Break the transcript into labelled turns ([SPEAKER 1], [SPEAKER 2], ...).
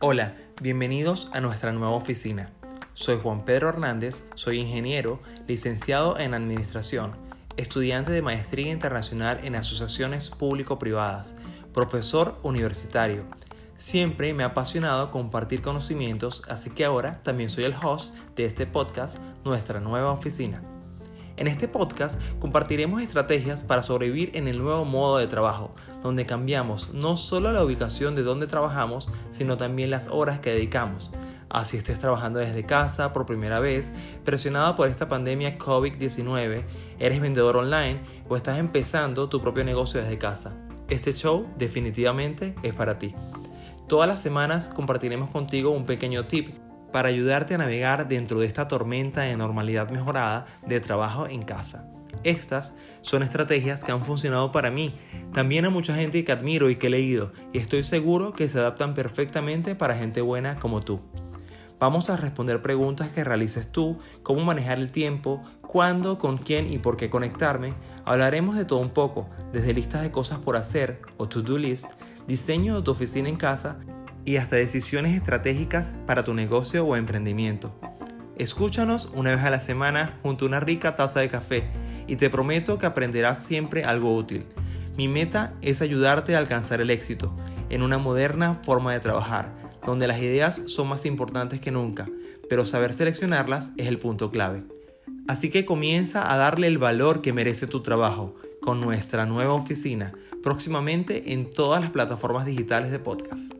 [SPEAKER 1] Hola, bienvenidos a nuestra nueva oficina. Soy Juan Pedro Hernández, soy ingeniero, licenciado en Administración, estudiante de Maestría Internacional en Asociaciones Público-Privadas, profesor universitario. Siempre me ha apasionado compartir conocimientos, así que ahora también soy el host de este podcast, Nuestra Nueva Oficina. En este podcast compartiremos estrategias para sobrevivir en el nuevo modo de trabajo, donde cambiamos no solo la ubicación de donde trabajamos, sino también las horas que dedicamos. Así estés trabajando desde casa por primera vez, presionado por esta pandemia COVID-19, eres vendedor online o estás empezando tu propio negocio desde casa. Este show definitivamente es para ti. Todas las semanas compartiremos contigo un pequeño tip para ayudarte a navegar dentro de esta tormenta de normalidad mejorada de trabajo en casa. Estas son estrategias que han funcionado para mí, también a mucha gente que admiro y que he leído, y estoy seguro que se adaptan perfectamente para gente buena como tú. Vamos a responder preguntas que realices tú, cómo manejar el tiempo, cuándo, con quién y por qué conectarme. Hablaremos de todo un poco, desde listas de cosas por hacer o to-do list, diseño de tu oficina en casa y hasta decisiones estratégicas para tu negocio o emprendimiento. Escúchanos una vez a la semana junto a una rica taza de café y te prometo que aprenderás siempre algo útil. Mi meta es ayudarte a alcanzar el éxito en una moderna forma de trabajar, donde las ideas son más importantes que nunca, pero saber seleccionarlas es el punto clave. Así que comienza a darle el valor que merece tu trabajo con nuestra nueva oficina, próximamente en todas las plataformas digitales de podcast.